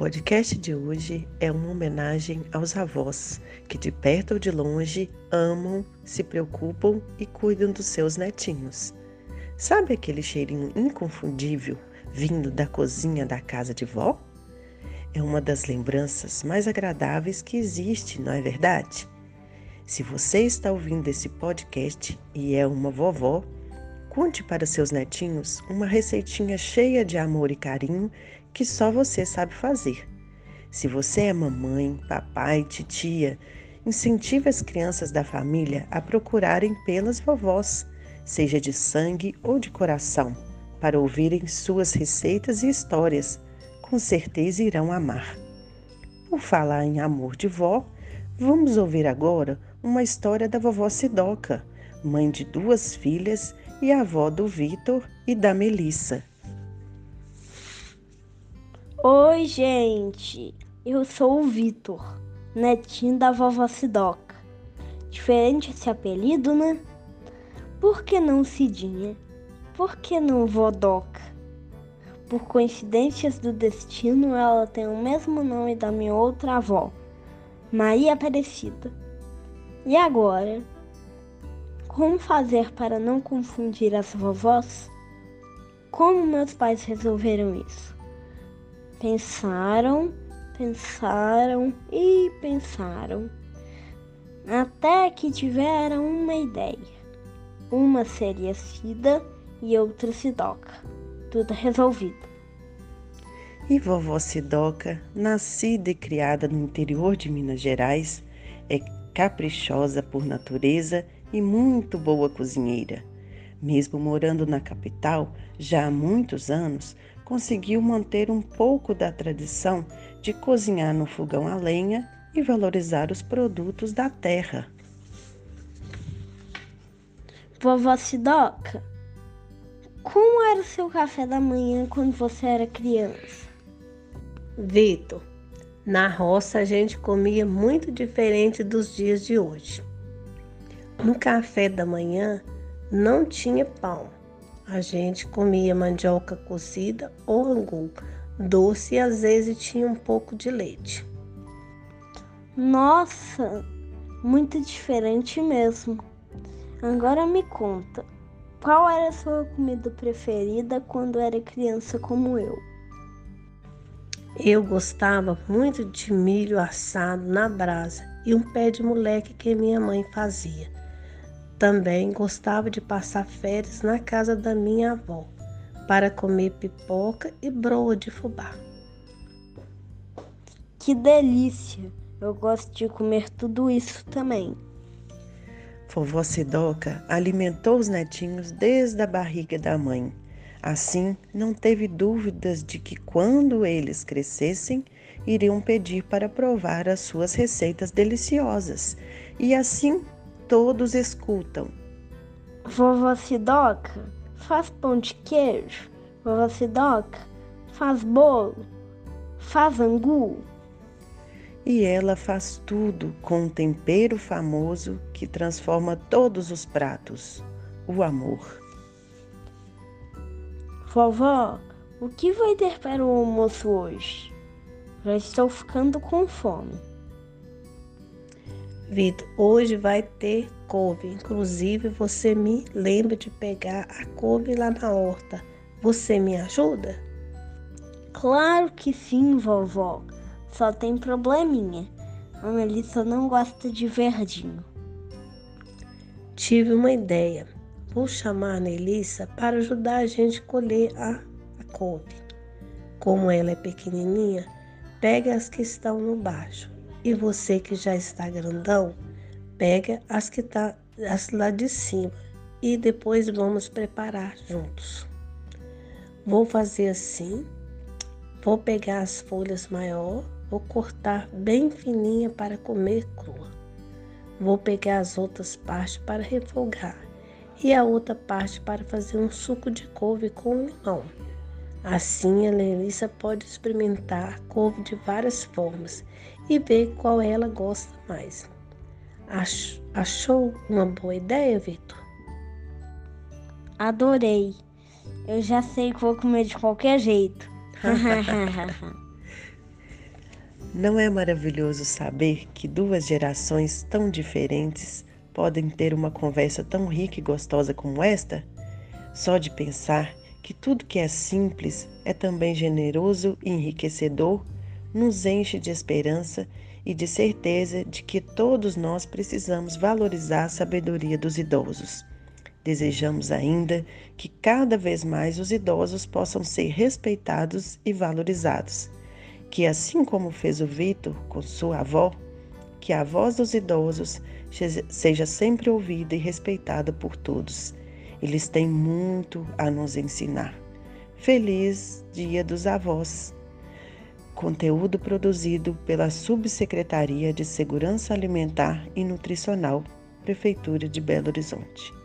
podcast de hoje é uma homenagem aos avós que, de perto ou de longe, amam, se preocupam e cuidam dos seus netinhos. Sabe aquele cheirinho inconfundível vindo da cozinha da casa de vó? É uma das lembranças mais agradáveis que existe, não é verdade? Se você está ouvindo esse podcast e é uma vovó, conte para seus netinhos uma receitinha cheia de amor e carinho que só você sabe fazer. Se você é mamãe, papai, titia, incentive as crianças da família a procurarem pelas vovós, seja de sangue ou de coração, para ouvirem suas receitas e histórias. Com certeza irão amar. Por falar em amor de vó, vamos ouvir agora uma história da vovó Sidoca, mãe de duas filhas e avó do Vitor e da Melissa. Oi, gente! Eu sou o Vitor, netinho da vovó Sidoca. Diferente esse apelido, né? Por que não Cidinha? Por que não Vodoca? Por coincidências do destino, ela tem o mesmo nome da minha outra avó, Maria Aparecida. E agora? Como fazer para não confundir as vovós? Como meus pais resolveram isso? Pensaram, pensaram e pensaram, até que tiveram uma ideia. Uma seria Cida e outra Sidoca. Tudo resolvido. E vovó Sidoca, nascida e criada no interior de Minas Gerais, é caprichosa por natureza e muito boa cozinheira. Mesmo morando na capital já há muitos anos, conseguiu manter um pouco da tradição de cozinhar no fogão a lenha e valorizar os produtos da terra. Vovó Sidoca, como era o seu café da manhã quando você era criança? Vitor, na roça a gente comia muito diferente dos dias de hoje. No café da manhã não tinha pão a gente comia mandioca cozida ou angu, doce e às vezes tinha um pouco de leite. Nossa, muito diferente mesmo. Agora me conta, qual era a sua comida preferida quando era criança como eu? Eu gostava muito de milho assado na brasa e um pé de moleque que minha mãe fazia. Também gostava de passar férias na casa da minha avó para comer pipoca e broa de fubá. Que delícia! Eu gosto de comer tudo isso também. Vovó Sidoca alimentou os netinhos desde a barriga da mãe. Assim, não teve dúvidas de que quando eles crescessem, iriam pedir para provar as suas receitas deliciosas. E assim todos escutam. Vovó Sidoca faz pão de queijo. Vovó Sidoca faz bolo. Faz angu. E ela faz tudo com um tempero famoso que transforma todos os pratos: o amor. Vovó, o que vai ter para o almoço hoje? Já estou ficando com fome. Vitor, hoje vai ter couve. Inclusive, você me lembra de pegar a couve lá na horta. Você me ajuda? Claro que sim, vovó. Só tem probleminha. A Melissa não gosta de verdinho. Tive uma ideia. Vou chamar a Melissa para ajudar a gente a colher a, a couve. Como ela é pequenininha, pega as que estão no baixo e você que já está grandão, pega as que tá as lá de cima e depois vamos preparar juntos. Vou fazer assim. Vou pegar as folhas maior, vou cortar bem fininha para comer crua. Vou pegar as outras partes para refogar e a outra parte para fazer um suco de couve com limão. Assim, a Melissa pode experimentar couve de várias formas e ver qual ela gosta mais. Achou uma boa ideia, Vitor? Adorei. Eu já sei que vou comer de qualquer jeito. Não é maravilhoso saber que duas gerações tão diferentes podem ter uma conversa tão rica e gostosa como esta? Só de pensar que tudo que é simples é também generoso e enriquecedor nos enche de esperança e de certeza de que todos nós precisamos valorizar a sabedoria dos idosos. Desejamos ainda que cada vez mais os idosos possam ser respeitados e valorizados. Que, assim como fez o Vitor com sua avó, que a voz dos idosos seja sempre ouvida e respeitada por todos. Eles têm muito a nos ensinar. Feliz Dia dos Avós! Conteúdo produzido pela Subsecretaria de Segurança Alimentar e Nutricional, Prefeitura de Belo Horizonte.